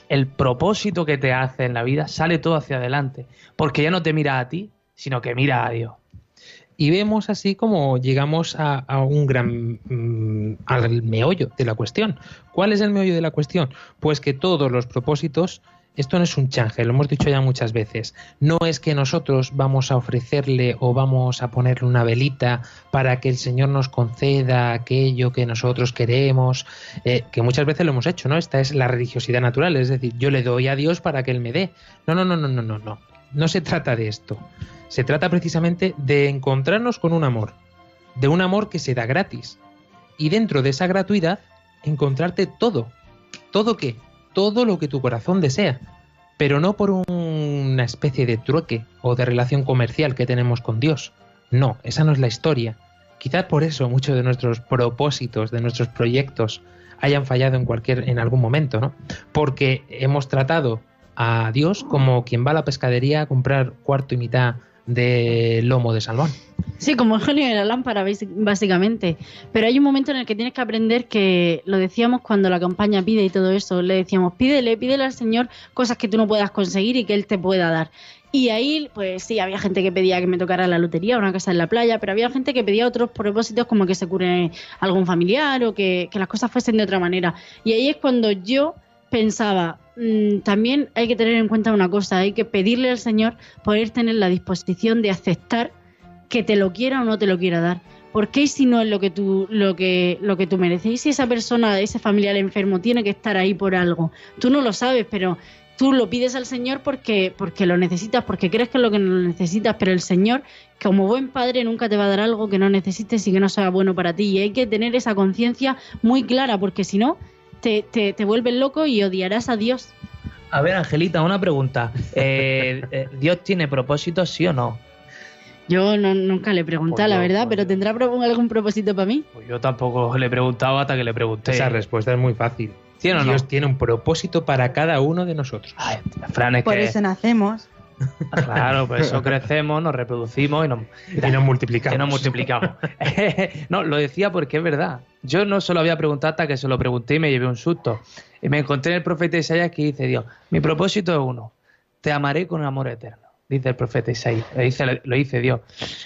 el propósito que te hace en la vida sale todo hacia adelante, porque ya no te mira a ti, sino que mira a Dios. Y vemos así como llegamos a, un gran mm, al meollo de la cuestión. ¿Cuál es el meollo de la cuestión? Pues que todos los propósitos esto no es un change, lo hemos dicho ya muchas veces. No es que nosotros vamos a ofrecerle o vamos a ponerle una velita para que el Señor nos conceda aquello que nosotros queremos, eh, que muchas veces lo hemos hecho, ¿no? Esta es la religiosidad natural, es decir, yo le doy a Dios para que Él me dé. No, no, no, no, no, no, no. No se trata de esto. Se trata precisamente de encontrarnos con un amor, de un amor que se da gratis. Y dentro de esa gratuidad, encontrarte todo. ¿Todo qué? Todo lo que tu corazón desea, pero no por una especie de trueque o de relación comercial que tenemos con Dios. No, esa no es la historia. Quizás por eso muchos de nuestros propósitos, de nuestros proyectos, hayan fallado en cualquier, en algún momento, ¿no? Porque hemos tratado a Dios como quien va a la pescadería a comprar cuarto y mitad de lomo de salmón. Sí, como el genio de la lámpara, básicamente. Pero hay un momento en el que tienes que aprender que lo decíamos cuando la campaña pide y todo eso. Le decíamos, pídele, pídele al Señor cosas que tú no puedas conseguir y que Él te pueda dar. Y ahí, pues sí, había gente que pedía que me tocara la lotería, una casa en la playa, pero había gente que pedía otros propósitos como que se cure algún familiar o que las cosas fuesen de otra manera. Y ahí es cuando yo pensaba, mm, también hay que tener en cuenta una cosa, hay que pedirle al Señor poder tener la disposición de aceptar que te lo quiera o no te lo quiera dar. ¿Por qué si no es lo que tú, lo que, lo que tú mereces? Y si esa persona, ese familiar enfermo, tiene que estar ahí por algo. Tú no lo sabes, pero tú lo pides al Señor porque, porque lo necesitas, porque crees que es lo que lo necesitas, pero el Señor, como buen padre, nunca te va a dar algo que no necesites y que no sea bueno para ti. Y hay que tener esa conciencia muy clara, porque si no, te, te, te vuelves loco y odiarás a Dios. A ver, Angelita, una pregunta. Eh, eh, ¿Dios tiene propósitos, sí o no? Yo no, nunca le he preguntado, Pues la verdad, pero ¿tendrá pro- algún propósito para mí? Pues yo tampoco le he preguntado hasta que le pregunté. Esa respuesta es muy fácil. ¿Sí o no? Dios tiene un propósito para cada uno de nosotros. Fran, es Por que- eso nacemos. Claro, por eso crecemos, nos reproducimos y nos, Y nos multiplicamos. y nos multiplicamos. no, lo decía porque es verdad. Yo no se lo había preguntado hasta que se lo pregunté y me llevé un susto. Y me encontré en el profeta Isaías que dice Dios, mi propósito es uno, te amaré con amor eterno. Dice el profeta Isaías, lo dice, lo dice Dios.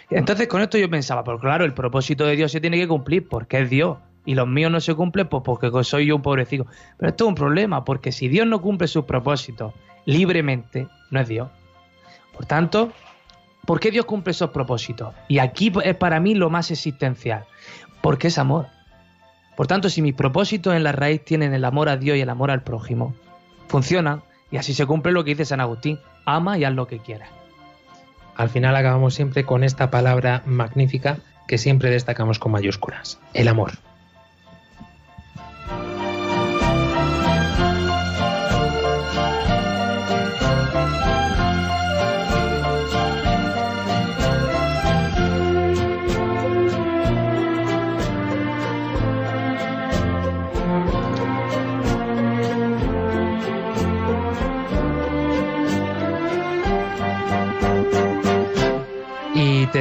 Entonces con esto yo pensaba, pues claro, el propósito de Dios se tiene que cumplir porque es Dios. Y los míos no se cumplen pues porque soy yo un pobrecito. Pero esto es un problema, porque si Dios no cumple sus propósitos libremente, no es Dios. Por tanto, ¿por qué Dios cumple esos propósitos? Y aquí es para mí lo más existencial, porque es amor. Por tanto, si mis propósitos en la raíz tienen el amor a Dios y el amor al prójimo, funcionan y así se cumple lo que dice San Agustín, ama y haz lo que quieras. Al final acabamos siempre con esta palabra magnífica que siempre destacamos con mayúsculas, el amor.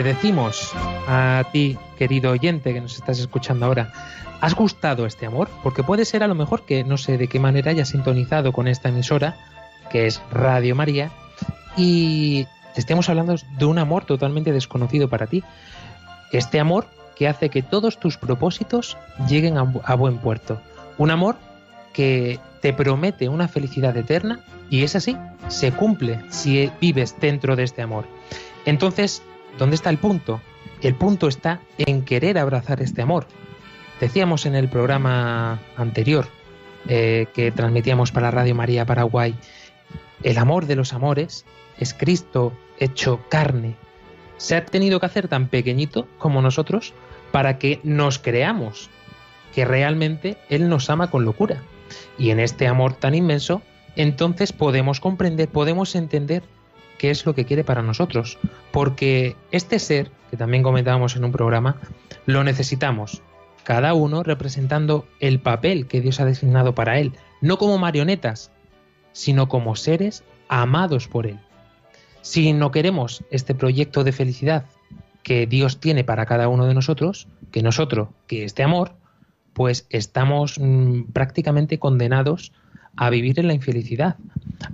Decimos a ti, querido oyente que nos estás escuchando ahora, ¿has gustado este amor? Porque puede ser a lo mejor que no sé de qué manera hayas sintonizado con esta emisora, que es Radio María, y te estemos hablando de un amor totalmente desconocido para ti. Este amor que hace que todos tus propósitos lleguen a, a buen puerto. Un amor que te promete una felicidad eterna y es así, se cumple si vives dentro de este amor. Entonces, ¿dónde está el punto? El punto está en querer abrazar este amor. Decíamos en el programa anterior eh, que transmitíamos para Radio María Paraguay, el amor de los amores es Cristo hecho carne. Se ha tenido que hacer tan pequeñito como nosotros para que nos creamos que realmente Él nos ama con locura. Y en este amor tan inmenso, entonces podemos comprender, podemos entender qué es lo que quiere para nosotros. Porque este ser, que también comentábamos en un programa, lo necesitamos, cada uno representando el papel que Dios ha designado para él, no como marionetas, sino como seres amados por él. Si no queremos este proyecto de felicidad que Dios tiene para cada uno de nosotros, que nosotros, que este amor, pues estamos mm, prácticamente condenados a vivir en la infelicidad,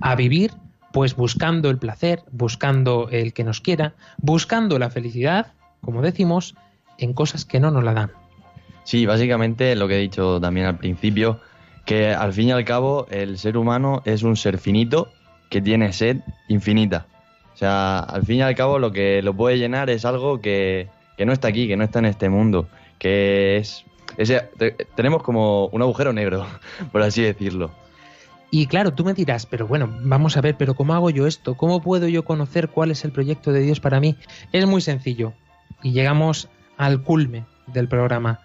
a vivir pues buscando el placer, buscando el que nos quiera, buscando la felicidad, como decimos, en cosas que no nos la dan. Sí, básicamente lo que he dicho también al principio, que al fin y al cabo el ser humano es un ser finito que tiene sed infinita. O sea, al fin y al cabo lo que lo puede llenar es algo que, que no está aquí, que no está en este mundo, que es... te- tenemos como un agujero negro, por así decirlo. Y claro, tú me dirás, pero bueno, vamos a ver, pero ¿cómo hago yo esto? ¿Cómo puedo yo conocer cuál es el proyecto de Dios para mí? Es muy sencillo. Y llegamos al culme del programa.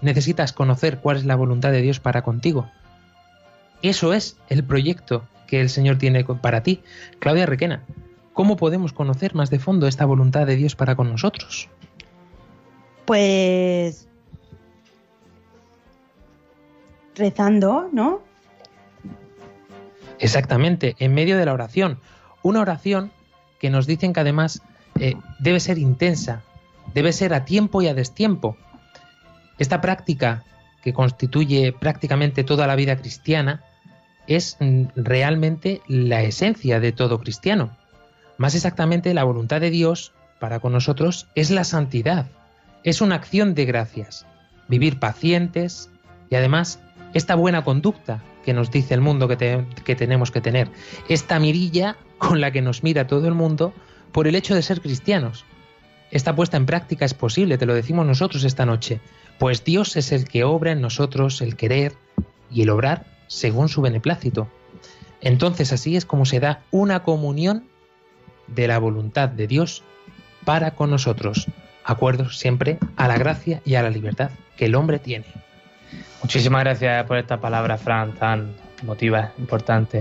Necesitas conocer cuál es la voluntad de Dios para contigo. Eso es el proyecto que el Señor tiene para ti. Claudia Requena, ¿cómo podemos conocer más de fondo esta voluntad de Dios para con nosotros? pues rezando, ¿no? Exactamente, en medio de la oración. Una oración que nos dicen que además eh, debe ser intensa, debe ser a tiempo y a destiempo. Esta práctica que constituye prácticamente toda la vida cristiana es mm, realmente la esencia de todo cristiano. Más exactamente, la voluntad de Dios para con nosotros es la santidad, es una acción de gracias, vivir pacientes y además esta buena conducta que nos dice el mundo que, que tenemos que tener, esta mirilla con la que nos mira todo el mundo por el hecho de ser cristianos. Esta puesta en práctica es posible, te lo decimos nosotros esta noche, pues Dios es el que obra en nosotros el querer y el obrar según su beneplácito. Entonces así es como se da una comunión de la voluntad de Dios para con nosotros, acuerdos siempre a la gracia y a la libertad que el hombre tiene. Muchísimas gracias por esta palabra, Fran, tan emotiva, importante.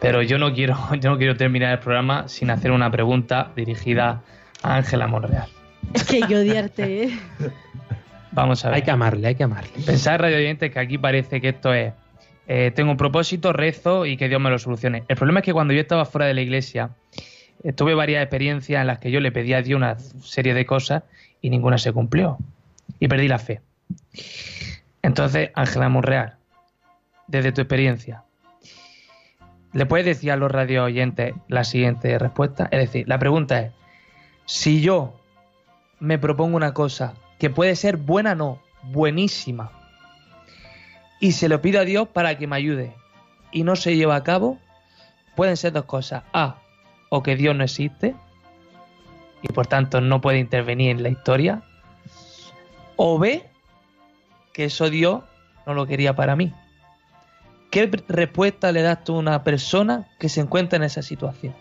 Pero yo no quiero, yo no quiero terminar el programa sin hacer una pregunta dirigida a Ángela Monreal. Es que hay que odiarte, ¿eh? Vamos a ver. Hay que amarle, hay que amarle. Pensad, radio oyentes, que aquí parece que esto es. eh, tengo un propósito, rezo y que Dios me lo solucione. El problema es que cuando yo estaba fuera de la iglesia, eh, tuve varias experiencias en las que yo le pedí a Dios una serie de cosas y ninguna se cumplió. Y perdí la fe. Entonces, Ángela Monreal, desde tu experiencia, ¿le puedes decir a los radio oyentes la siguiente respuesta? Es decir, la pregunta es: si yo me propongo una cosa que puede ser buena, no, buenísima, y se lo pido a Dios para que me ayude y no se lleva a cabo, pueden ser dos cosas. A, o que Dios no existe y por tanto no puede intervenir en la historia. O B, que eso Dios no lo quería para mí. ¿Qué respuesta le das tú a una persona que se encuentra en esa situación?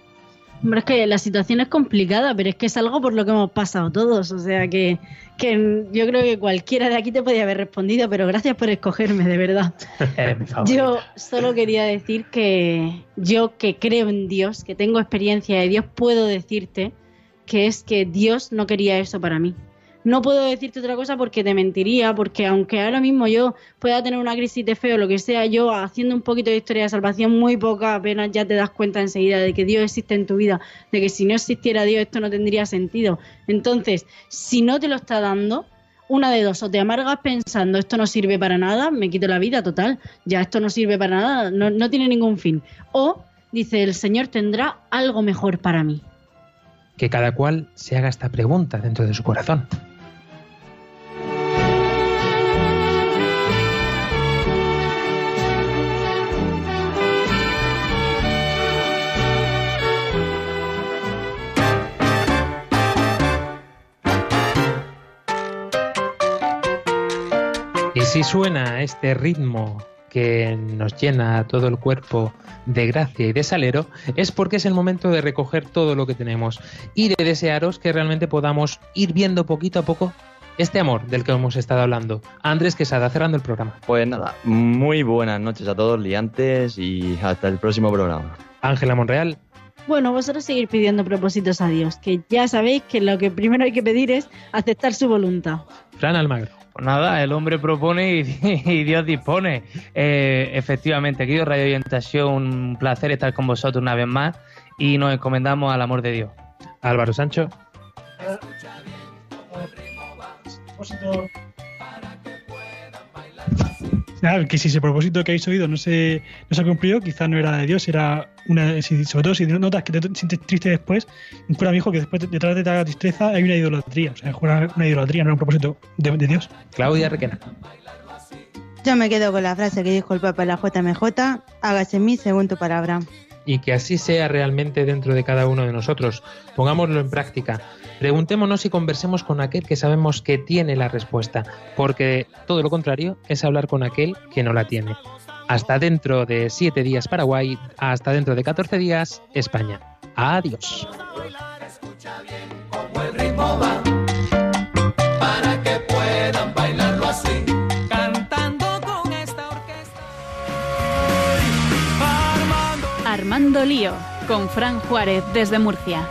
Hombre, es que la situación es complicada, pero es que es algo por lo que hemos pasado todos. O sea que, que yo creo que cualquiera de aquí te podía haber respondido, pero gracias por escogerme, de verdad. Yo solo quería decir que yo que creo en Dios, que tengo experiencia de Dios, puedo decirte que es que Dios no quería eso para mí. No puedo decirte otra cosa porque te mentiría, porque aunque ahora mismo yo pueda tener una crisis de fe o lo que sea, yo haciendo un poquito de historia de salvación, muy poca apenas ya te das cuenta enseguida de que Dios existe en tu vida, de que si no existiera Dios esto no tendría sentido. Entonces, si no te lo está dando, una de dos, o te amargas pensando esto no sirve para nada, me quito la vida total, ya esto no sirve para nada, no, no tiene ningún fin. O dice, el Señor tendrá algo mejor para mí. Que cada cual se haga esta pregunta dentro de su corazón. Si suena este ritmo que nos llena todo el cuerpo de gracia y de salero, es porque es el momento de recoger todo lo que tenemos y de desearos que realmente podamos ir viendo poquito a poco este amor del que hemos estado hablando. Andrés Quesada, cerrando el programa. Pues nada, muy buenas noches a todos, liantes, y hasta el próximo programa. Ángela Monreal. Bueno, vosotros seguir pidiendo propósitos a Dios, que ya sabéis que lo que primero hay que pedir es aceptar su voluntad. Fran Almagro. Pues nada, el hombre propone y, y Dios dispone. Eh, efectivamente, querido Radio sido un placer estar con vosotros una vez más y nos encomendamos al amor de Dios. Álvaro Sancho. Nada, que si ese propósito que habéis oído no se, no se ha cumplido, quizás no era de Dios, era una. si- sobre todo si notas que te sientes triste después, fuera mi hijo que después detrás de la tristeza hay una idolatría, o sea, una, una idolatría, no era un propósito de, de Dios. Claudia Requena. Yo me quedo con la frase que dijo el Papa en la JMJ, hágase en mí según tu palabra. y que así sea realmente dentro de cada uno de nosotros. Pongámoslo en práctica. Preguntémonos y conversemos con aquel que sabemos que tiene la respuesta, porque todo lo contrario es hablar con aquel que no la tiene. Hasta dentro de siete días Paraguay, hasta dentro de 14 días España. Adiós. Armando Lío, con Fran Juárez desde Murcia.